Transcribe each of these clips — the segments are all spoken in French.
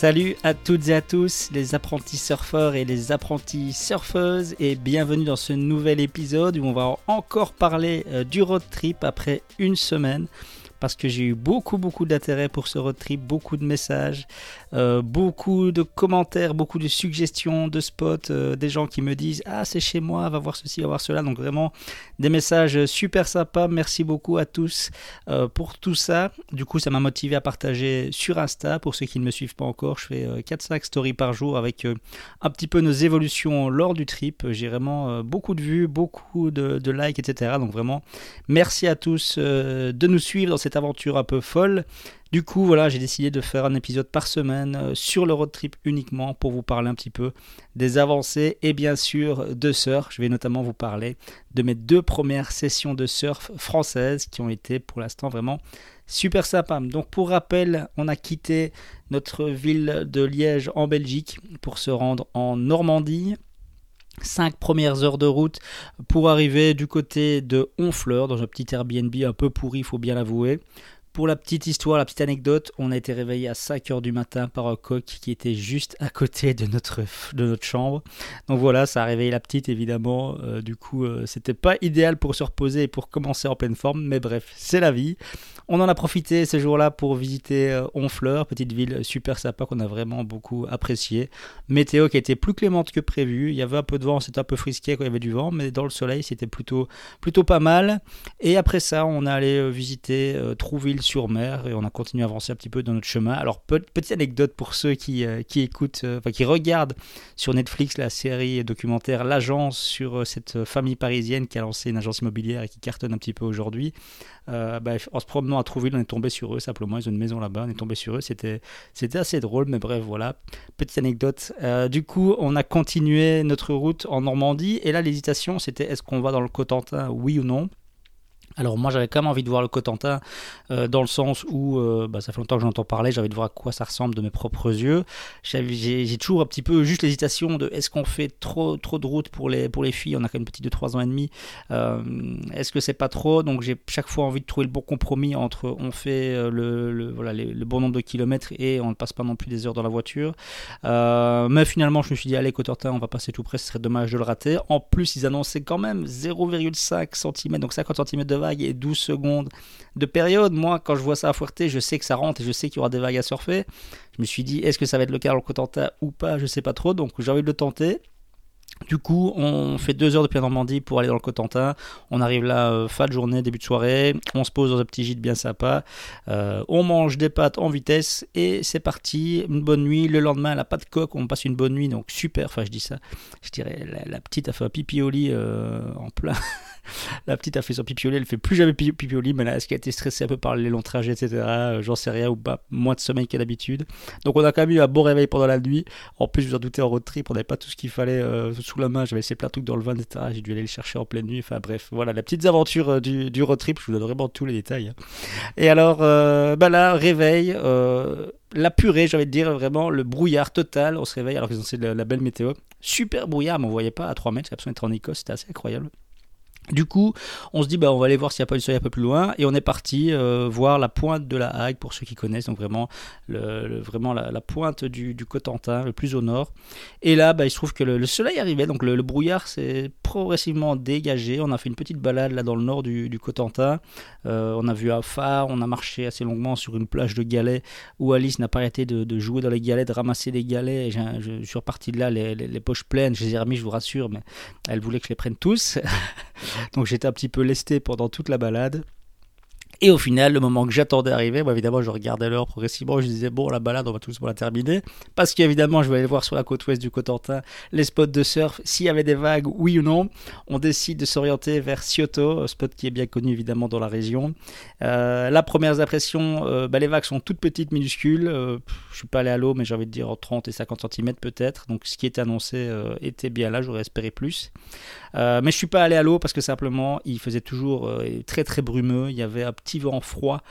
Salut à toutes et à tous les apprentis surfeurs et les apprentis surfeuses et bienvenue dans ce nouvel épisode où on va encore parler euh, du road trip après une semaine parce que j'ai eu beaucoup beaucoup d'intérêt pour ce road trip, beaucoup de messages, euh, beaucoup de commentaires, beaucoup de suggestions de spots, euh, des gens qui me disent ah c'est chez moi, va voir ceci, va voir cela, donc vraiment des messages super sympas. Merci beaucoup à tous euh, pour tout ça. Du coup ça m'a motivé à partager sur Insta. Pour ceux qui ne me suivent pas encore, je fais 4-5 stories par jour avec un petit peu nos évolutions lors du trip. J'ai vraiment beaucoup de vues, beaucoup de, de, likes, etc. Donc vraiment merci à tous de nous suivre dans cette aventure un peu folle. Du coup, voilà, j'ai décidé de faire un épisode par semaine euh, sur le road trip uniquement pour vous parler un petit peu des avancées et bien sûr de surf. Je vais notamment vous parler de mes deux premières sessions de surf françaises qui ont été pour l'instant vraiment super sympas. Donc pour rappel, on a quitté notre ville de Liège en Belgique pour se rendre en Normandie Cinq premières heures de route pour arriver du côté de Honfleur, dans un petit Airbnb un peu pourri, il faut bien l'avouer. Pour la petite histoire, la petite anecdote, on a été réveillé à 5h du matin par un coq qui était juste à côté de notre, chambre. Donc voilà, ça a réveillé la petite évidemment. Euh, du coup, euh, c'était pas idéal pour se reposer et pour commencer en pleine forme, mais bref, c'est la vie. On en a profité ces jours-là pour visiter euh, Honfleur, petite ville super sympa qu'on a vraiment beaucoup apprécié. Météo qui était plus clémente que prévu. Il y avait un peu de vent, c'était un peu frisqué quand il y avait du vent, mais dans le soleil, c'était plutôt, plutôt pas mal. Et après ça, on est allé visiter Trouville sur mer et on a continué à avancer un petit peu dans notre chemin. Alors, petite anecdote pour ceux qui, euh, qui écoutent, euh, enfin qui regardent sur Netflix la série documentaire L'Agence sur euh, cette famille parisienne qui a lancé une agence immobilière et qui cartonne un petit peu aujourd'hui. Bah, en se promenant à Trouville, on est tombé sur eux simplement. Ils ont une maison là-bas, on est tombé sur eux. C'était, c'était assez drôle, mais bref, voilà. Petite anecdote. du coup, on a continué notre route en Normandie et là, l'hésitation, c'était est-ce qu'on va dans le Cotentin, oui ou non? Alors moi j'avais quand même envie de voir le Cotentin euh, dans le sens où euh, bah, ça fait longtemps que j'entends parler, j'avais de voir à quoi ça ressemble de mes propres yeux. J'ai toujours un petit peu juste l'hésitation de est-ce qu'on fait trop trop de route pour les filles, on a quand même une petite de 3 ans et demi. Euh, est-ce que c'est pas trop? Donc j'ai chaque fois envie de trouver le bon compromis entre on fait le, le bon nombre de kilomètres et on ne passe pas non plus des heures dans la voiture. mais finalement je me suis dit allez Cotentin on va passer tout près, ce serait dommage de le rater. En plus ils annonçaient quand même 0,5 cm donc 50 cm de vague et 12 secondes de période. Moi, quand je vois ça à je sais que ça rentre et je sais qu'il y aura des vagues à surfer. Je me suis dit, est-ce que ça va être le cas dans le ou pas? Je sais pas trop, donc j'ai envie de le tenter. Du coup, on fait deux heures depuis Normandie pour aller dans le Cotentin. On arrive là euh, fin de journée, début de soirée. On se pose dans un petit gîte bien sympa. Euh, on mange des pâtes en vitesse et c'est parti. Une bonne nuit. Le lendemain, la pâte coque, on passe une bonne nuit. Donc super. Enfin, je dis ça. Je dirais, la, petite a fait un pipi euh, en plein. la petite a fait son pipi au lit, elle fait plus jamais pipi au lit, mais là, est-ce qu'elle a été stressée un peu par les longs trajets, etc. J'en sais rien, ou pas, moins de sommeil qu'à d'habitude. Donc on a quand même eu un bon réveil pendant la nuit. En plus, je vous en doutais, en road trip, on n'avait pas tout ce qu'il fallait sous la main, j'avais laissé plein de trucs dans le van, etc. J'ai dû aller le chercher en pleine nuit. Enfin bref, voilà, la petite aventure euh, du, du, road trip, je vous donne vraiment tous les détails. Hein. Et alors, bah là, réveil la purée, j'avais de dire vraiment le brouillard total. On se réveille alors qu'ils ont la, la belle météo. Super brouillard, mais on voyait pas à 3 mètres, j'ai l'impression d'être en Écosse, c'était assez incroyable. Du coup, on se dit, bah, on va aller voir s'il n'y a pas du soleil un peu plus loin, et on est parti euh, voir la pointe de la Hague, pour ceux qui connaissent, donc vraiment, le, vraiment la, pointe du, Cotentin, le plus au nord. Et là, bah, il se trouve que le, soleil arrivait, donc le, brouillard s'est progressivement dégagé. On a fait une petite balade là dans le nord du, Cotentin. Euh, on a vu un phare, on a marché assez longuement sur une plage de galets où Alice n'a pas arrêté de, jouer dans les galets, de ramasser les galets. Et je, suis reparti de là, les, les, poches pleines. Je les ai remis, je vous rassure, mais elle voulait que je les prenne tous. Donc j'étais un petit peu lesté pendant toute la balade. Et au final, le moment que j'attendais arriver, évidemment, je regardais l'heure progressivement, je disais, bon, la balade, on va tous la terminer. Parce qu'évidemment, je vais aller voir sur la côte ouest du Cotentin les spots de surf, s'il y avait des vagues, oui ou non. On décide de s'orienter vers Scioto, spot qui est bien connu évidemment dans la région. Euh, la première impression, euh, bah, les vagues sont toutes petites, minuscules. Euh, je suis pas allé à l'eau, mais j'ai envie de dire 30 et 50 cm peut-être. Donc ce qui était annoncé euh, était bien là, j'aurais espéré plus. Mais je suis pas allé à l'eau parce que simplement, il faisait toujours très très brumeux. Il y avait un petit vent froid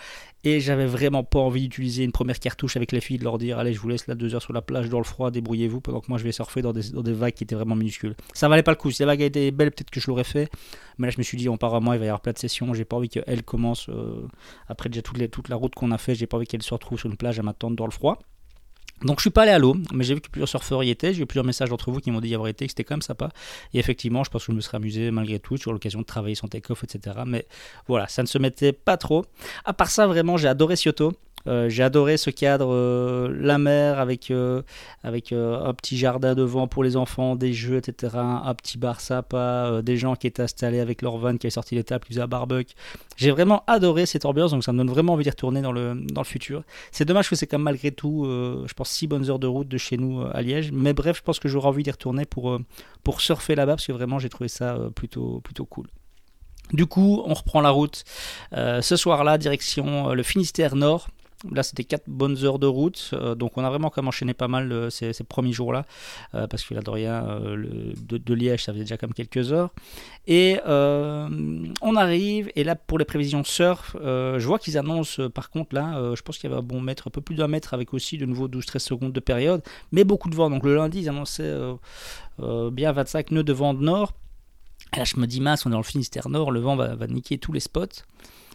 et j'avais vraiment pas envie d'utiliser une première cartouche avec les filles, de leur dire allez je vous laisse là deux heures sur la plage dans le froid, débrouillez-vous pendant que moi je vais surfer dans des, vagues qui étaient vraiment minuscules. Ça valait pas le coup, si la vague était belle peut-être que je l'aurais fait, mais là je me suis dit apparemment il va y avoir plein de sessions, j'ai pas envie qu'elle commence euh, après déjà toute, toute la route qu'on a fait, j'ai pas envie qu'elle se retrouve sur une plage à m'attendre dans le froid. Donc je suis pas allé à l'eau, mais j'ai vu que plusieurs surfeurs y étaient. J'ai eu plusieurs messages d'entre vous qui m'ont dit y avoir été, que c'était quand même sympa. Et effectivement, je pense que je me serais amusé malgré tout sur l'occasion de travailler son take-off, etc. Mais voilà, ça ne se mettait pas trop. À part ça, vraiment, j'ai adoré Kyoto. Euh, j'ai adoré ce cadre, euh, la mer avec, euh, avec un petit jardin devant pour les enfants, des jeux, etc. Un petit bar sympa, des gens qui étaient installés avec leur van qui avaient sorti les tables, qui faisaient un barbecue. J'ai vraiment adoré cette ambiance, donc ça me donne vraiment envie d'y retourner dans le, dans le futur. C'est dommage que c'est quand même malgré tout, je pense, 6 bonnes heures de route de chez nous à Liège. Mais bref, je pense que j'aurai envie d'y retourner pour, pour surfer là-bas, parce que vraiment j'ai trouvé ça plutôt, plutôt cool. Du coup, on reprend la route ce soir-là, direction le Finistère Nord. Là, c'était 4 bonnes heures de route, euh, donc on a vraiment quand même enchaîné pas mal euh, ces, premiers jours-là, euh, parce que là, de rien, de, Liège, ça faisait déjà comme quelques heures. Et on arrive, et là, pour les prévisions surf, je vois qu'ils annoncent, par contre, là, je pense qu'il y avait un bon mètre, un peu plus d'un mètre, avec aussi de nouveau 12-13 secondes de période, mais beaucoup de vent. Donc le lundi, ils annonçaient bien 25 nœuds de vent de nord. Et là, je me dis, mince, on est dans le Finistère Nord, le vent va niquer tous les spots.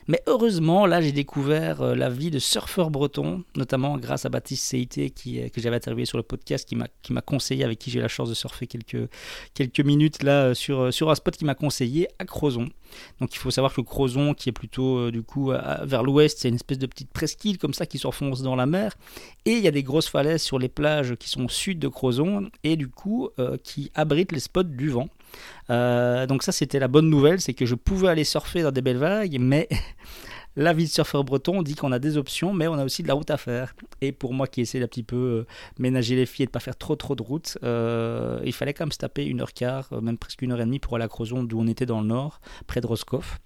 Mais heureusement, là, j'ai découvert euh, la vie de surfeurs bretons, notamment grâce à Baptiste Seité, qui, euh, que j'avais interviewé sur le podcast, qui m'a conseillé, avec qui j'ai la chance de surfer quelques, quelques minutes là euh, sur, sur un spot qui m'a conseillé à Crozon. Donc il faut savoir que Crozon, qui est plutôt du coup vers l'ouest, c'est une espèce de petite presqu'île comme ça qui s'enfonce dans la mer. Et il y a des grosses falaises sur les plages qui sont au sud de Crozon et du coup qui abritent les spots du vent. Euh, donc ça c'était la bonne nouvelle, c'est que je pouvais aller surfer dans des belles vagues, mais la vie de surfeur breton dit qu'on a des options, mais on a aussi de la route à faire. Et pour moi qui essaie d'un petit peu euh, ménager les filles et de pas faire trop trop de route, euh, il fallait quand même se taper une heure quart, même presque une heure et demie pour aller à Crozon, d'où on était dans le nord, près de Roscoff.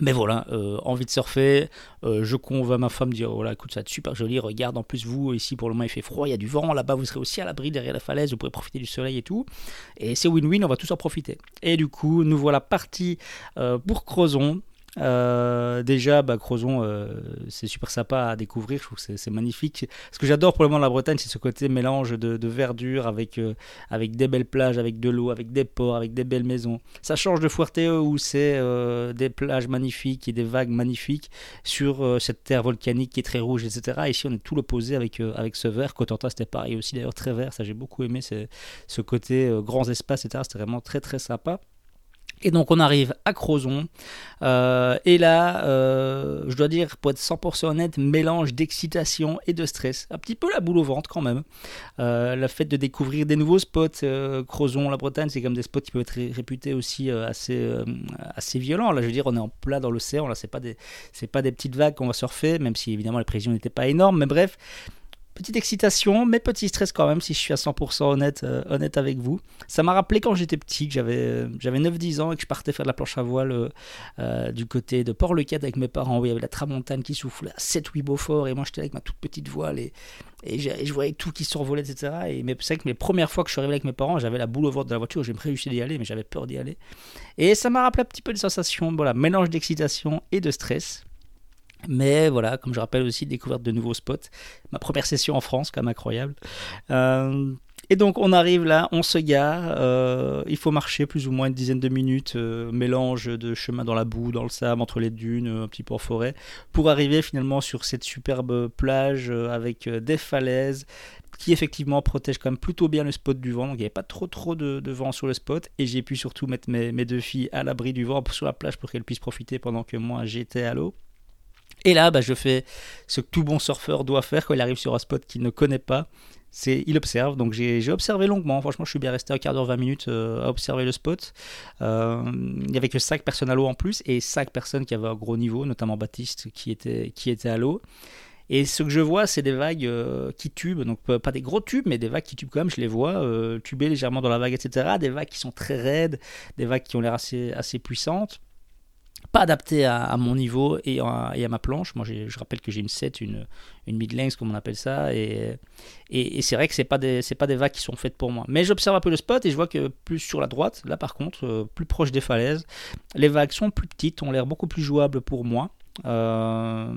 Mais voilà, euh, envie de surfer, euh, je convainc ma femme, dire voilà, écoute, ça va être super joli, regarde en plus vous, ici pour le moment il fait froid, il y a du vent, là-bas vous serez aussi à l'abri derrière la falaise, vous pourrez profiter du soleil et tout. Et c'est win-win, on va tous en profiter. Et du coup, nous voilà partis euh, pour Crozon, euh, déjà, bah, Crozon, euh, c'est super sympa à découvrir. Je trouve que c'est magnifique. Ce que j'adore pour le moment la Bretagne, c'est ce côté mélange de, verdure avec, euh, avec des belles plages, avec de l'eau, avec des ports, avec des belles maisons. Ça change de Fuerteo où c'est des plages magnifiques et des vagues magnifiques sur cette terre volcanique qui est très rouge, etc. Ici, on est tout l'opposé avec, avec ce vert. Cotentin, c'était pareil aussi, d'ailleurs, très vert. Ça, j'ai beaucoup aimé ce côté grands espaces, etc. C'était vraiment très, très sympa. Et donc on arrive à Crozon. Euh, et là, euh, je dois dire, pour être 100% honnête, mélange d'excitation et de stress. Un petit peu la boule au ventre quand même. Euh, le fait de découvrir des nouveaux spots. Crozon, la Bretagne, c'est comme des spots qui peuvent être réputés aussi assez, assez violents. Là, je veux dire, on est en plat dans l'océan. Là, c'est pas des, pas des petites vagues qu'on va surfer, même si évidemment les prévisions n'étaient pas énormes. Mais bref, Petite excitation, mais petit stress quand même, si je suis à 100% honnête, euh, honnête avec vous. Ça m'a rappelé quand j'étais petit, que j'avais, euh, j'avais 9-10 ans et que je partais faire de la planche à voile euh, du côté de Port-le-Cat avec mes parents, où il y avait la tramontane qui soufflait à 7-8 Beaufort, et moi j'étais avec ma toute petite voile, et, et, je voyais tout qui survolait, etc. Et c'est vrai que les premières fois que je suis arrivé avec mes parents, j'avais la boule au ventre de la voiture, j'ai réussi d'y aller, mais j'avais peur d'y aller. Et ça m'a rappelé un petit peu des sensations, voilà, mélange d'excitation et de stress. Mais voilà, comme je rappelle aussi, découverte de nouveaux spots. Ma première session en France, quand même incroyable. Euh, Et donc on arrive là, on se gare, euh, il faut marcher plus ou moins une dizaine de minutes, euh, mélange de chemin dans la boue, dans le sable, entre les dunes, un petit peu en forêt, pour arriver finalement sur cette superbe plage avec des falaises qui effectivement protègent quand même plutôt bien le spot du vent, donc il n'y avait pas trop trop de, vent sur le spot, et j'ai pu surtout mettre mes deux filles à l'abri du vent sur la plage pour qu'elles puissent profiter pendant que moi j'étais à l'eau. Et là, bah, je fais ce que tout bon surfeur doit faire quand il arrive sur un spot qu'il ne connaît pas, c'est il observe. Donc j'ai observé longuement. Franchement, je suis bien resté un quart d'heure, 20 minutes euh, à observer le spot. Euh, il y avait que 5 personnes à l'eau en plus et 5 personnes qui avaient un gros niveau, notamment Baptiste qui était, à l'eau. Et ce que je vois, c'est des vagues euh, qui tubent, donc pas des gros tubes, mais des vagues qui tubent quand même, je les vois tuber légèrement dans la vague, etc. Des vagues qui sont très raides, des vagues qui ont l'air assez puissantes pas adapté à, mon niveau et à, ma planche. Moi, je rappelle que j'ai une 7, une, une mid-length, comme on appelle ça, et, c'est vrai que c'est pas des c'est pas des vagues qui sont faites pour moi. Mais j'observe un peu le spot et je vois que plus sur la droite, là par contre, euh, plus proche des falaises, les vagues sont plus petites, ont l'air beaucoup plus jouables pour moi. Euh,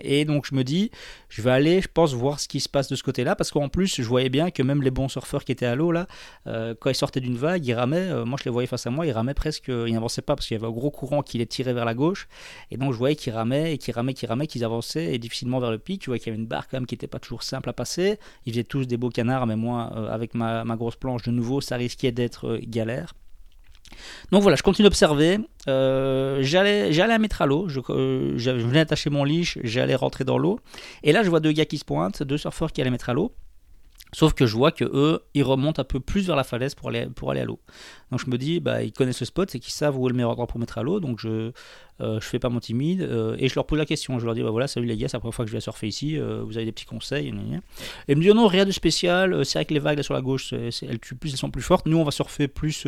et donc je me dis, je vais aller, je pense, voir ce qui se passe de ce côté-là, parce qu'en plus, je voyais bien que même les bons surfeurs qui étaient à l'eau, là, euh, quand ils sortaient d'une vague, ils ramaient, euh, moi je les voyais face à moi, ils ramaient presque, ils n'avançaient pas, parce qu'il y avait un gros courant qui les tirait vers la gauche, et donc je voyais qu'ils ramaient, et qu'ils ramaient, qu'ils ramaient, qu'ils avançaient, et difficilement vers le pic, tu vois qu'il y avait une barre quand même qui n'était pas toujours simple à passer, ils faisaient tous des beaux canards, mais moi, avec ma, ma grosse planche de nouveau, ça risquait d'être galère. Donc voilà, je continue d'observer. Euh, j'allais, j'allais à mettre à l'eau. Euh, je, venais attacher mon leash, j'allais rentrer dans l'eau. Et là, je vois deux gars qui se pointent, deux surfeurs qui allaient mettre à l'eau. Sauf que je vois que eux, ils remontent un peu plus vers la falaise pour aller, pour aller à l'eau. Donc je me dis, bah, ils connaissent le spot, c'est qu'ils savent où est le meilleur endroit pour mettre à l'eau. Donc je, euh, je fais pas mon timide et je leur pose la question. Je leur dis, bah voilà, salut les gars, c'est la première fois que je vais surfer ici. vous avez des petits conseils Et ils me disent, non, rien de spécial. C'est vrai que les vagues là sur la gauche, plus, elles sont plus fortes. Nous, on va surfer plus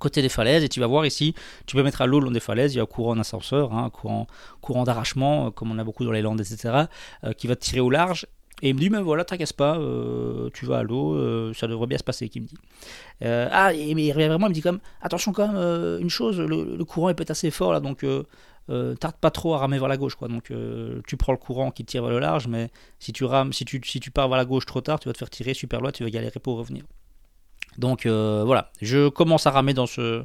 côté des falaises et tu vas voir ici, tu peux mettre à l'eau le long des falaises, il y a un courant d'ascenseur, hein, un courant, courant d'arrachement, euh, comme on a beaucoup dans les landes, etc., euh, qui va te tirer au large. Et il me dit, mais voilà, t'inquiète pas, euh, tu vas à l'eau, ça devrait bien se passer, qu'il me dit. ah, et, mais il revient vraiment, il me dit comme, attention quand même, une chose, le, courant est peut être assez fort là, donc tarde pas trop à ramer vers la gauche, quoi. Donc tu prends le courant qui te tire vers le large, mais si tu rames, si tu, si tu pars vers la gauche trop tard, tu vas te faire tirer super loin, tu vas galérer pour revenir. Donc euh, voilà, je commence à ramer dans ce,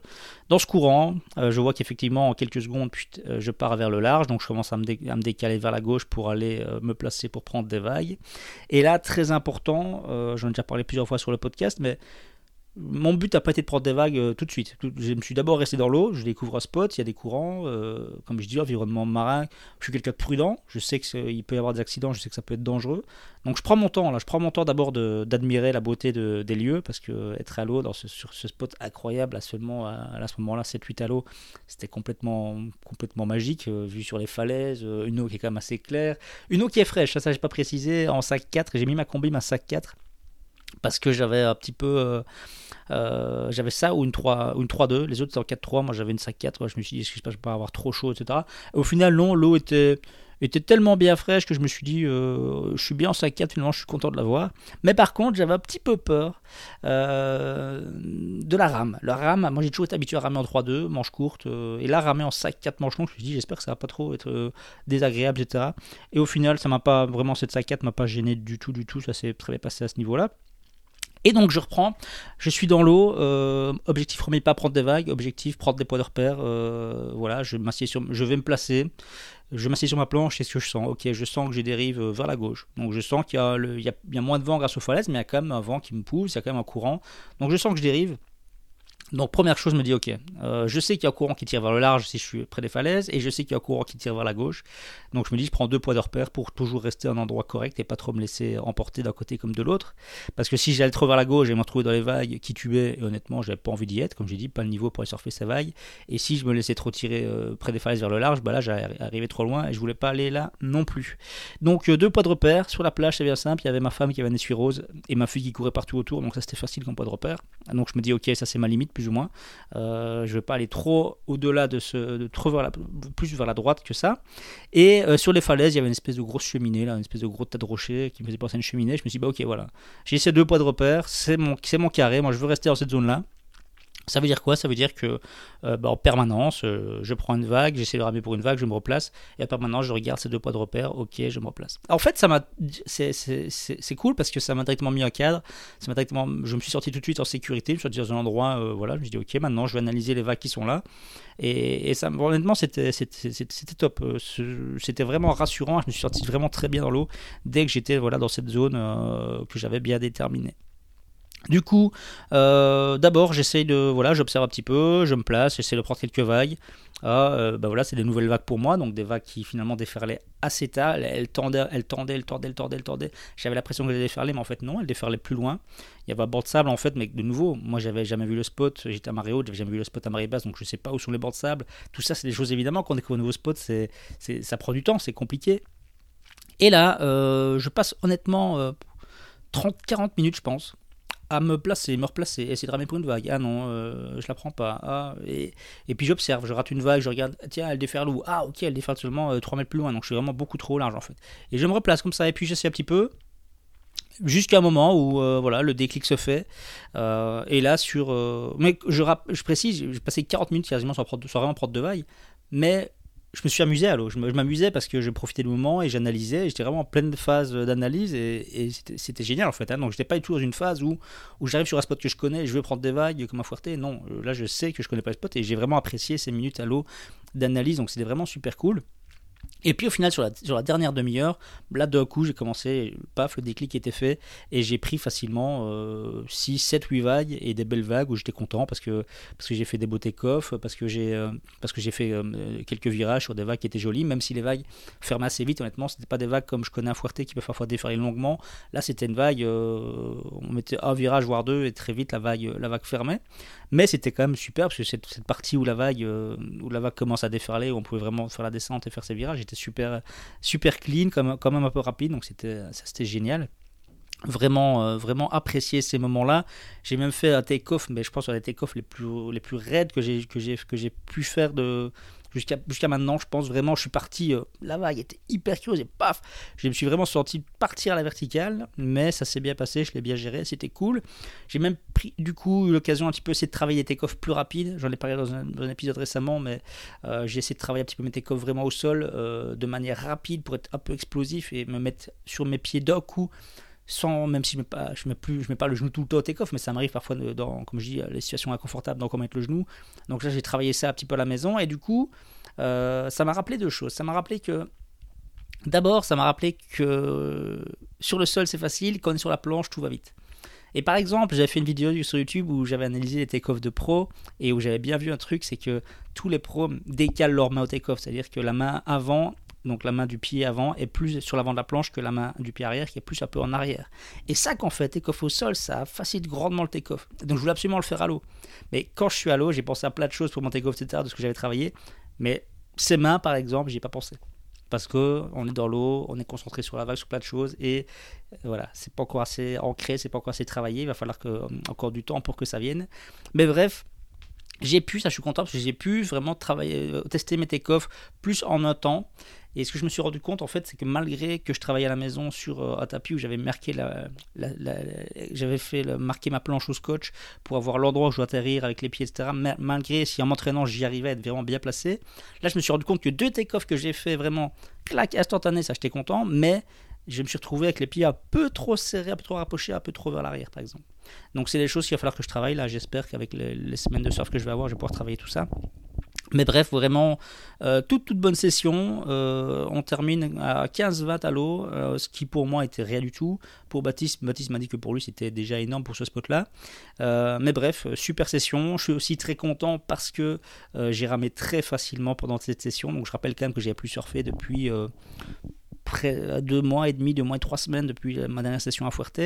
dans ce courant. Euh, je vois qu'effectivement, en quelques secondes, euh, je pars vers le large. Donc je commence à me, à me décaler vers la gauche pour aller me placer pour prendre des vagues. Et là, très important, j'en ai déjà parlé plusieurs fois sur le podcast, mais mon but n'a pas été de prendre des vagues euh, tout de suite. Je me suis d'abord resté dans l'eau, je découvre un spot, il y a des courants, euh, comme je dis, environnement marin. Je suis quelqu'un de prudent, je sais qu'il peut y avoir des accidents, je sais que ça peut être dangereux. Donc je prends mon temps, là, je prends mon temps d'abord d'admirer la beauté des lieux, parce que être à l'eau sur ce spot incroyable, à seulement à, ce moment-là, 7-8 à l'eau, c'était complètement, complètement magique, euh, vu sur les falaises, une eau qui est quand même assez claire, une eau qui est fraîche, ça, ça j'ai pas précisé, en sac 4, j'ai mis ma combi, ma sac 4 parce que j'avais un petit peu euh, euh, j'avais ça ou une 3 une 3-2 les autres étaient en 4-3 moi j'avais une 5-4 je me suis dit est-ce je peux pas avoir trop chaud etc au final non l'eau était tellement bien fraîche que je me suis dit euh, je suis bien en 5-4 finalement je suis content de l'avoir. Mais par contre j'avais un petit peu peur de la rame. La rame moi j'ai toujours été habitué à ramer en 3-2 manche courte et là ramer en 5-4 manches longues je me suis dit j'espère que ça va pas trop être désagréable etc et au final vraiment cette 5-4 m'a pas gêné du tout du tout. Ça s'est très bien passé à ce niveau là et donc je reprends, je suis dans l'eau, euh, objectif premier pas prendre des vagues, objectif prendre des poids de repère, euh, voilà, je, sur, je vais me placer, je m'assieds sur ma planche, et ce que je sens Ok, je sens que je dérive vers la gauche. Donc je sens qu'il y, y, y, a moins de vent grâce aux falaises, mais il y a quand même un vent qui me pousse, il y a quand même un courant. Donc je sens que je dérive. Donc première chose, je me dis ok, euh, je sais qu'il y a un courant qui tire vers le large si je suis près des falaises, et je sais qu'il y a un courant qui tire vers la gauche. Donc je me dis, je prends deux poids de repère pour toujours rester à un endroit correct et pas trop me laisser emporter d'un côté comme de l'autre. Parce que si j'allais trop vers la gauche, j'allais me retrouver dans les vagues qui tuaient, et honnêtement, j'avais pas envie d'y être, comme j'ai dit, pas le niveau pour aller surfer ces vagues. Et si je me laissais trop tirer euh, près des falaises vers le large, bah là j'allais arriver trop loin et je voulais pas aller là non plus. Donc euh, deux poids de repère, sur la plage c'est bien simple, il y avait ma femme qui avait un essuie rose et ma fille qui courait partout autour, donc ça c'était facile comme poids de repère. Donc je me dis ok, ça c'est ma limite moins. Euh, je ne vais pas aller trop au-delà de ce, de trop vers la, plus vers la droite que ça. Et euh, sur les falaises, il y avait une espèce de grosse cheminée, là, une espèce de gros tas de rochers qui me faisait penser à une cheminée. Je me suis dit, bah ok, voilà, j'ai ces deux poids de repère, c'est mon, c'est mon carré, moi je veux rester dans cette zone-là. Ça veut dire quoi? Ça veut dire que euh, bah, en permanence, euh, je prends une vague, j'essaie de ramer pour une vague, je me replace, et en permanence, je regarde ces deux poids de repère, ok, je me replace. En fait, ça m'a, c'est cool parce que ça m'a directement mis un cadre, ça m'a directement, je me suis sorti tout de suite en sécurité, je me suis sorti dans un endroit, euh, voilà, je me suis dit, ok, maintenant, je vais analyser les vagues qui sont là, et, ça, honnêtement, c'était top, c'était vraiment rassurant, je me suis sorti vraiment très bien dans l'eau dès que j'étais voilà dans cette zone que j'avais bien déterminée. Du coup, euh, d'abord, j'essaye de, voilà, j'observe un petit peu, je me place, j'essaie de prendre quelques vagues. Ah, euh, bah voilà, c'est des nouvelles vagues pour moi, donc des vagues qui finalement déferlaient assez tard. Elles tendaient, elles tendaient, elles tendaient, elles tendaient, elles tendaient. J'avais l'impression qu'elles déferlaient, mais en fait non, elles déferlaient plus loin. Il y avait un banc de sable en fait, mais de nouveau, moi j'avais jamais vu le spot. J'étais à marée haute, j'avais jamais vu le spot à marée basse, donc je sais pas où sont les bancs de sable. Tout ça, c'est des choses évidemment quand on découvre un nouveau spot, c'est, ça prend du temps, c'est compliqué. Et là, euh, je passe honnêtement 30-40 minutes, je pense à me placer, me replacer, essayer de ramer pour une vague. Ah non, euh, je la prends pas. Ah, et, puis j'observe, je rate une vague, je regarde, tiens, elle déferle où? Ah, ok, elle déferle seulement 3 euh, mètres plus loin, donc je suis vraiment beaucoup trop large en fait. Et je me replace comme ça, et puis j'essaie un petit peu, jusqu'à un moment où euh, voilà, le déclic se fait. et là, sur. mais je, je précise, j'ai passé 40 minutes quasiment sans, prendre, sans vraiment prendre de vague, mais je me suis amusé à l'eau. Je m'amusais parce que je profitais du moment et j'analysais. J'étais vraiment en pleine phase d'analyse et, c'était génial en fait. Hein. Donc j'étais pas du tout dans une phase où, j'arrive sur un spot que je connais et je veux prendre des vagues comme un fouetté. Non, là je sais que je connais pas le spot et j'ai vraiment apprécié ces minutes à l'eau d'analyse. Donc c'était vraiment super cool. Et puis au final, sur la, sur la dernière demi-heure, là d'un coup, j'ai commencé, paf, le déclic était fait, et j'ai pris facilement 6, 7, 8 vagues, et des belles vagues où j'étais content parce que, parce que j'ai fait des que j'ai euh, parce que j'ai fait euh, quelques virages sur des vagues qui étaient jolies, même si les vagues fermaient assez vite, honnêtement, c'était pas des vagues comme je connais à Fuerte qui peuvent parfois déferler longuement. Là, c'était une vague, euh, on mettait un virage, voire deux, et très vite la vague, la vague fermait. Mais c'était quand même super, parce que cette, cette partie où la, vague, où la vague commence à déferler, où on pouvait vraiment faire la descente et faire ses virages, super, super clean, comme, quand même un peu rapide, donc c'était, ça c'était génial. Vraiment, euh, vraiment apprécié ces moments-là. J'ai même fait un take-off, mais je pense sur les take-off les plus, les plus raides que j'ai, que j'ai, que j'ai pu faire de, Jusqu'à maintenant, je pense vraiment, je suis parti, euh, la vague était hyper curieuse et paf, je me suis vraiment senti partir à la verticale, mais ça s'est bien passé, je l'ai bien géré, c'était cool. J'ai même pris du coup l'occasion un petit peu essayer de travailler des take plus rapides, j'en ai parlé dans un, épisode récemment, mais euh, j'ai essayé de travailler un petit peu mes take vraiment au sol euh, de manière rapide pour être un peu explosif et me mettre sur mes pieds d'un coup sans même si je mets pas je mets plus je mets pas le genou tout le temps au take-off mais ça m'arrive parfois dans comme je dis les situations inconfortables donc mettre le genou. Donc là j'ai travaillé ça un petit peu à la maison et du coup euh, ça m'a rappelé deux choses. Ça m'a rappelé que d'abord ça m'a rappelé que sur le sol c'est facile quand on est sur la planche tout va vite. Et par exemple, j'avais fait une vidéo sur YouTube où j'avais analysé les take-off de pro et où j'avais bien vu un truc, c'est que tous les pros décalent leur main au take-off, c'est-à-dire que la main avant donc la main du pied avant est plus sur l'avant de la planche que la main du pied arrière qui est plus un peu en arrière. Et ça qu'en fait, take-off au sol, ça facilite grandement le take-off. Donc je voulais absolument le faire à l'eau. Mais quand je suis à l'eau, j'ai pensé à plein de choses pour mon take-off, etc., de ce que j'avais travaillé. Mais ces mains, par exemple, j'y ai pas pensé. Parce que on est dans l'eau, on est concentré sur la vague, sur plein de choses, et euh, voilà, c'est pas encore assez ancré, c'est pas encore assez travaillé, il va falloir euh, encore du temps pour que ça vienne. Mais bref, j'ai pu, ça je suis content parce que j'ai pu vraiment travailler, euh, tester mes take-off plus en un temps et ce que je me suis rendu compte, en fait, c'est que malgré que je travaillais à la maison sur euh, un tapis où j'avais marqué la, j'avais fait marquer ma planche au scotch pour avoir l'endroit où je dois atterrir avec les pieds, etc. malgré si en m'entraînant j'y arrivais à être vraiment bien placé, là je me suis rendu compte que deux take-off que j'ai fait vraiment clac instantané, ça j'étais content, mais je me suis retrouvé avec les pieds un peu trop serrés, un peu trop rapprochés, un peu trop vers l'arrière, par exemple. Donc c'est des choses qu'il va falloir que je travaille. Là, j'espère qu'avec les, semaines de surf que je vais avoir, je vais pouvoir travailler tout ça. Mais bref, vraiment, euh, toute, toute bonne session. Euh, on termine à 15-20 à l'eau, euh, ce qui pour moi était rien du tout. Pour Baptiste, Baptiste m'a dit que pour lui c'était déjà énorme pour ce spot-là. mais bref, super session. Je suis aussi très content parce que j'ai ramé très facilement pendant cette session. Donc je rappelle quand même que j'ai plus surfé depuis près deux mois et demi, deux mois et trois semaines depuis ma dernière session à Fuerte.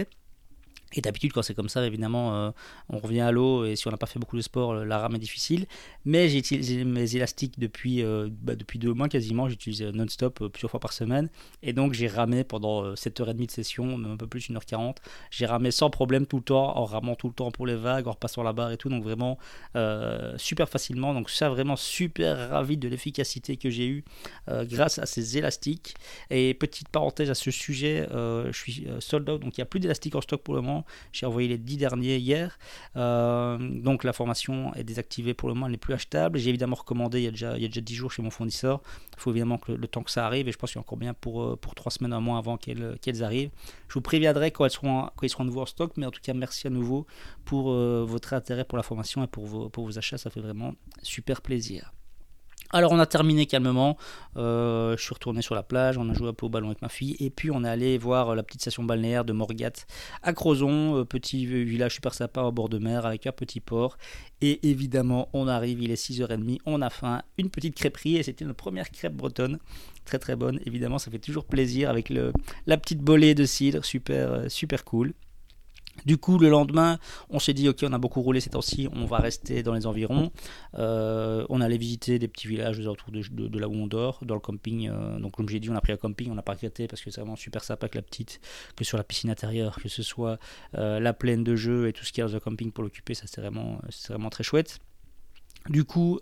Et d'habitude, quand c'est comme ça, évidemment, euh, on revient à l'eau et si on n'a pas fait beaucoup de sport, la rame est difficile. Mais j'ai utilisé mes élastiques depuis, euh, bah, depuis deux mois quasiment. J'utilise non-stop euh, plusieurs fois par semaine. Et donc, j'ai ramé pendant 7h30 de session, même un peu plus, 1h40. J'ai ramé sans problème tout le temps, en ramant tout le temps pour les vagues, en repassant la barre et tout. Donc, vraiment super facilement. Donc, ça, vraiment super ravi de l'efficacité que j'ai eue grâce à ces élastiques. Et petite parenthèse à ce sujet, je suis sold out, donc il n'y a plus d'élastiques en stock pour le moment J'ai envoyé les 10 derniers hier. donc la formation est désactivée pour le moment, elle n'est plus achetable. J'ai évidemment recommandé il y, a déjà, il y a déjà 10 jours chez mon fournisseur. Il faut évidemment que le, temps que ça arrive et je pense qu'il y a encore bien pour, pour 3 semaines à moins avant qu'elles arrivent. Je vous préviendrai quand, elles seront, quand ils seront nouveau en stock, mais en tout cas merci à nouveau pour votre intérêt pour la formation et pour vos, pour vos achats, ça fait vraiment super plaisir. Alors on a terminé calmement, euh, je suis retourné sur la plage, on a joué un peu au ballon avec ma fille, et puis on est allé voir la petite station balnéaire de Morgat à Crozon, euh, petit village super sympa au bord de mer avec un petit port, et évidemment on arrive, il est 6h30, on a faim, une petite crêperie, et c'était notre première crêpe bretonne, très très bonne, évidemment ça fait toujours plaisir avec le, la petite bolée de cidre, super, euh, super cool. Du coup, le lendemain, on s'est dit, ok, on a beaucoup roulé ces temps-ci, on va rester dans les environs. Euh, on allait visiter des petits villages autour de, là où on dort, dans le camping. Euh, donc, comme j'ai dit, on a pris un camping, on n'a pas regretté parce que c'est vraiment super sympa avec la petite, que sur la piscine intérieure, que ce soit euh, la plaine de jeu et tout ce qu'il y a dans le camping pour l'occuper, ça c'est vraiment, vraiment très chouette. Du coup,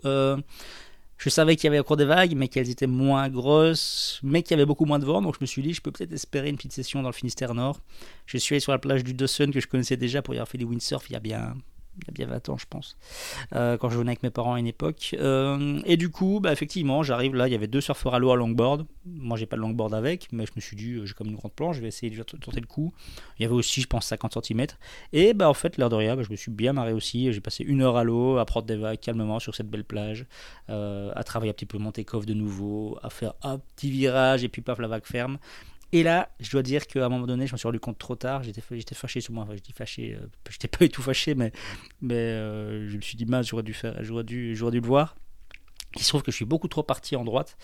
je savais qu'il y avait encore des vagues, mais qu'elles étaient moins grosses, mais qu'il y avait beaucoup moins de vent. Donc je me suis dit, je peux peut-être espérer une petite session dans le Finistère Nord. Je suis allé sur la plage du Dawson que je connaissais déjà pour y avoir fait du windsurf il y a bien il y a bien 20 ans, je pense, euh, quand je venais avec mes parents à une époque. Euh, et du coup, bah, effectivement, j'arrive là, il y avait deux surfeurs à l'eau à longboard. Moi, j'ai pas de longboard avec, mais je me suis dit, euh, j'ai comme une grande planche, je vais essayer de tenter le coup. Il y avait aussi, je pense, 50 cm. Et bah, en fait, l'air de rien, bah, je me suis bien marré aussi. J'ai passé une heure à l'eau, à prendre des vagues calmement sur cette belle plage, à travailler un petit peu mon take-off de nouveau, à faire un petit virage, et puis paf, la vague ferme. Et là, je dois dire qu'à un moment donné, je me suis rendu compte trop tard. J'étais, j'étais fâché sur moi. Enfin, je dis fâché. Euh, j'étais pas du tout fâché, mais, euh, je me suis dit, mince, j'aurais dû, faire, j'aurais dû, j'aurais dû le voir. Il se trouve que je suis beaucoup trop parti en droite,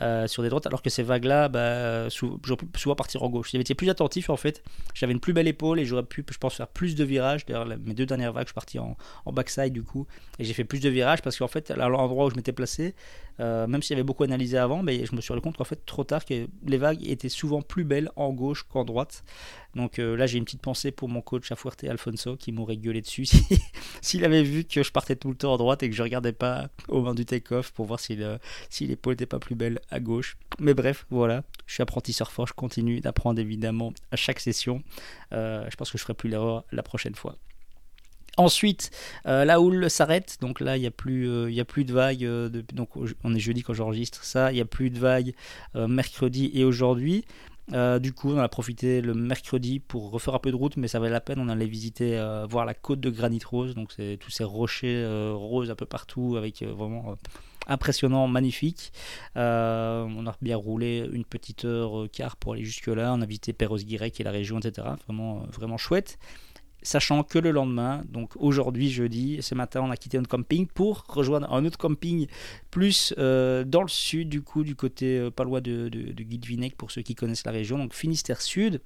euh, sur des droites, alors que ces vagues-là, bah, j'aurais pu souvent partir en gauche. J'avais été plus attentif en fait, j'avais une plus belle épaule et j'aurais pu, je pense, faire plus de virages. D'ailleurs, mes deux dernières vagues, je suis parti en, backside du coup, et j'ai fait plus de virages parce qu'en fait, à l'endroit où je m'étais placé, euh, même s'il y avait beaucoup analysé avant, je me suis rendu compte qu'en fait, trop tard, que les vagues étaient souvent plus belles en gauche qu'en droite. Donc euh, là, j'ai une petite pensée pour mon coach à Fuerte Alfonso qui m'aurait gueulé dessus s'il avait vu que je partais tout le temps en droite et que je regardais pas au moment du take-off pour voir si, si l'épaule n'était pas plus belle à gauche. Mais bref, voilà, je suis apprenti surfeur, je continue d'apprendre évidemment à chaque session. Euh, je pense que je ferai plus l'erreur la prochaine fois. Ensuite, euh, la houle s'arrête, donc là il n'y a, plus, euh, a plus de vagues, donc on est jeudi quand j'enregistre ça, il n'y a plus de vagues mercredi et aujourd'hui. du coup, on a profité le mercredi pour refaire un peu de route, mais ça valait la peine. On allait visiter, voir la côte de Granit Rose, donc c'est tous ces rochers roses un peu partout, avec vraiment impressionnant, magnifique. on a bien roulé une petite heure quart pour aller jusque là. On a visité Perros-Guirec et la région, etc. Vraiment, vraiment chouette sachant que le lendemain, donc aujourd'hui jeudi, ce matin on a quitté notre camping pour rejoindre un autre camping plus euh, dans le sud du coup, du côté euh, pas loin de, de, de pour ceux qui connaissent la région, donc Finistère Sud.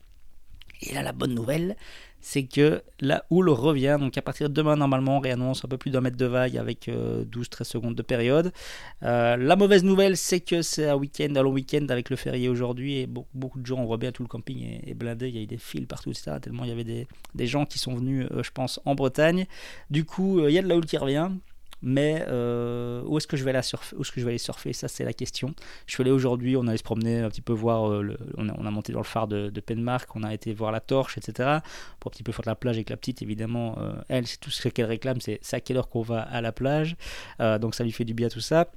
Et là la bonne nouvelle, c'est que la houle revient. Donc à partir de demain, normalement, on réannonce un peu plus d'un mètre de vague avec 12-13 euh, secondes de période. Euh, la mauvaise nouvelle, c'est que c'est un week-end, un long week-end avec le férié aujourd'hui et beaucoup, de gens, on voit bien tout le camping est, blindé, il y a eu des fils partout, etc. Tellement il y avait des, gens qui sont venus, euh, je pense, en Bretagne. Du coup, il y a de la houle qui revient. Mais euh, où est-ce que je vais aller surfer Où est-ce que je vais aller surfer? Ça, c'est la question. Je suis allé aujourd'hui, on allait se promener un petit peu voir. Euh, on, a, monté dans le phare de, Penmark, on a été voir la torche, etc. Pour un petit peu faire de la plage avec la petite, évidemment. Euh, elle, c'est tout ce qu'elle réclame, c'est à quelle heure qu'on va à la plage. donc ça lui fait du bien tout ça.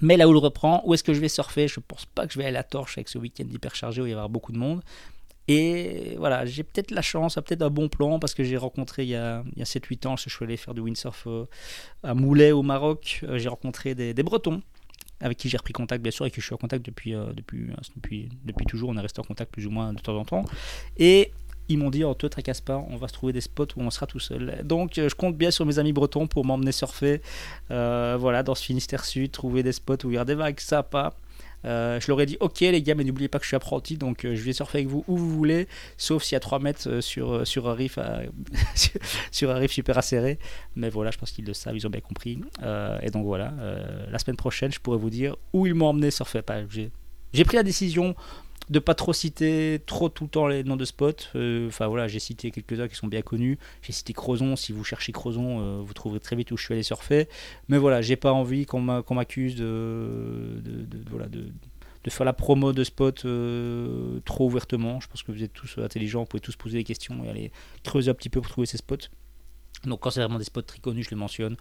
Mais là où le reprend, où est-ce que je vais surfer? Je pense pas que je vais aller à la torche avec ce week-end hyper chargé où il y avoir beaucoup de monde. Et voilà, j'ai peut-être la chance, peut-être un bon plan, parce que j'ai rencontré il y a, a 7-8 ans, je suis allé faire du windsurf euh, à Moulet au Maroc, euh, j'ai rencontré des, Bretons avec qui j'ai repris contact bien sûr et qui je suis en contact depuis, euh, depuis, depuis toujours, on est resté en contact plus ou moins de temps en temps. Et ils m'ont dit, oh, te tracasse pas, on va se trouver des spots où on sera tout seul. Donc je compte bien sur mes amis bretons pour m'emmener surfer voilà, dans ce Finistère Sud, trouver des spots où il y a des vagues sympas. Euh, je leur ai dit ok les gars mais n'oubliez pas que je suis apprenti donc euh, je vais surfer avec vous où vous voulez sauf s'il y a 3 mètres euh, sur, sur un riff sur un riff super acéré. Mais voilà je pense qu'ils le savent ils ont bien compris. Et donc voilà la semaine prochaine je pourrais vous dire où ils m'ont emmené surfer j'ai pris la décision de pas trop citer trop tout le temps les noms de spots. Euh, enfin voilà, j'ai cité quelques-uns qui sont bien connus. J'ai cité Crozon. Si vous cherchez Crozon, euh, vous trouverez très vite où je suis allé surfer. Mais voilà, j'ai pas envie qu'on m'accuse de, de, faire la promo de spot trop ouvertement. Je pense que vous êtes tous intelligents, vous pouvez tous poser des questions et aller creuser un petit peu pour trouver ces spots. Donc quand c'est vraiment des spots très connus, je les mentionne.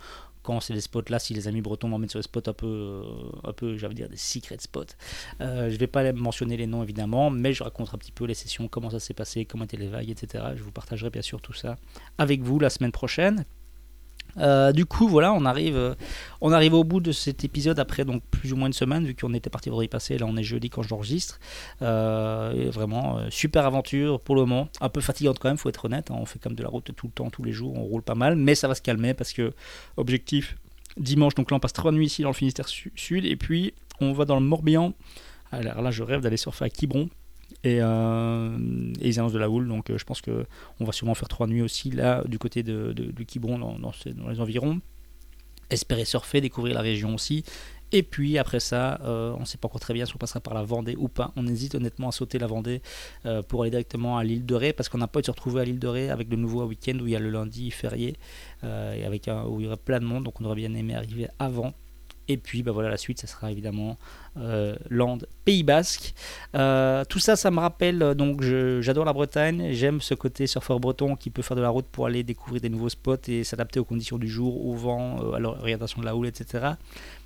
Quand c'est des spots là, si les amis bretons m'emmènent sur des spots un peu, euh, un peu, j'allais dire des secret spots, euh, je vais pas mentionner les noms évidemment, mais je raconte un petit peu les sessions, comment ça s'est passé, comment étaient les vagues, etc. Je vous partagerai bien sûr tout ça avec vous la semaine prochaine. Euh, du coup, voilà, on arrive, euh, on arrive au bout de cet épisode après donc plus ou moins une semaine, vu qu'on était parti vendredi passé. Là, on est jeudi quand j'enregistre. Euh, vraiment, super aventure pour le moment. Un peu fatigante quand même, faut être honnête. Hein. on fait comme de la route tout le temps, tous les jours. On roule pas mal, mais ça va se calmer parce que objectif dimanche. Donc là, on passe trois nuits ici dans le Finistère Sud, et puis on va dans le Morbihan. Alors là, je rêve d'aller surfer à Quiberon. Et, euh, ils annoncent de la houle, donc euh, je pense qu'on va sûrement faire trois nuits aussi là du côté de, de, dans, dans, les environs. Espérer surfer, découvrir la région aussi. Et puis après ça, euh, on ne sait pas encore très bien si on passera par la Vendée ou pas. On hésite honnêtement à sauter la Vendée pour aller directement à l'île de Ré parce qu'on n'a pas été retrouvé à l'île de Ré avec le nouveau week-end où il y a le lundi férié et avec où il y aurait plein de monde. Donc on aurait bien aimé arriver avant. Et puis bah voilà, la suite, ça sera évidemment euh, Land, Pays Basque. Euh, tout ça, ça me rappelle, euh, donc j'adore la Bretagne, j'aime ce côté surfeur breton qui peut faire de la route pour aller découvrir des nouveaux spots et s'adapter aux conditions du jour, au vent, à l'orientation de la houle, etc.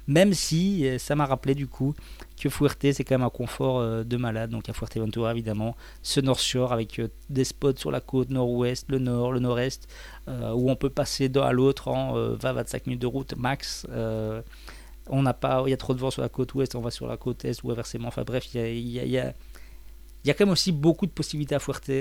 Même si ça m'a rappelé du coup que Fuerte c'est quand même un confort de malade. Donc à Fuerteventura évidemment, ce North Shore avec des spots sur la côte nord-ouest, le nord, le nord-est, où on peut passer d'un à l'autre en 20-25 minutes de route max on n'a pas, il y a trop de vent sur la côte ouest, on va sur la côte est ou inversement. Enfin bref, il y a, quand même aussi beaucoup de possibilités à Fuerte.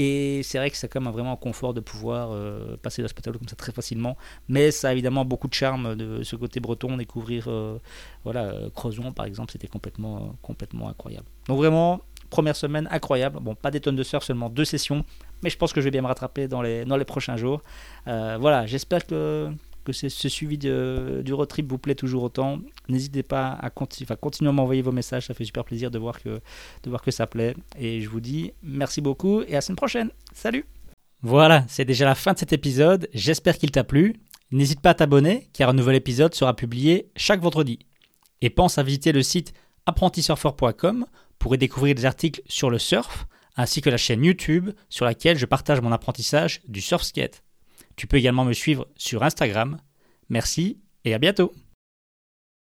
Et c'est vrai que c'est quand même vraiment un confort de pouvoir euh, passer de spectacle comme ça très facilement. Mais ça a évidemment beaucoup de charme de ce côté breton, découvrir euh, voilà, euh, Crozon par exemple, c'était complètement, complètement incroyable. Donc vraiment, première semaine incroyable. Bon, pas des tonnes de surf, seulement deux sessions. Mais je pense que je vais bien me rattraper dans les, dans les prochains jours. voilà, j'espère que que ce suivi du road trip vous plaît toujours autant. N'hésitez pas à continuer à m'envoyer vos messages, ça fait super plaisir de voir, que, de voir que ça plaît. Et je vous dis merci beaucoup et à la semaine prochaine. Salut Voilà, c'est déjà la fin de cet épisode. J'espère qu'il t'a plu. N'hésite pas à t'abonner car un nouvel épisode sera publié chaque vendredi. Et pense à visiter le site apprentisurfer.com pour y découvrir des articles sur le surf ainsi que la chaîne YouTube sur laquelle je partage mon apprentissage du surf skate. Tu peux également me suivre sur Instagram. Merci et à bientôt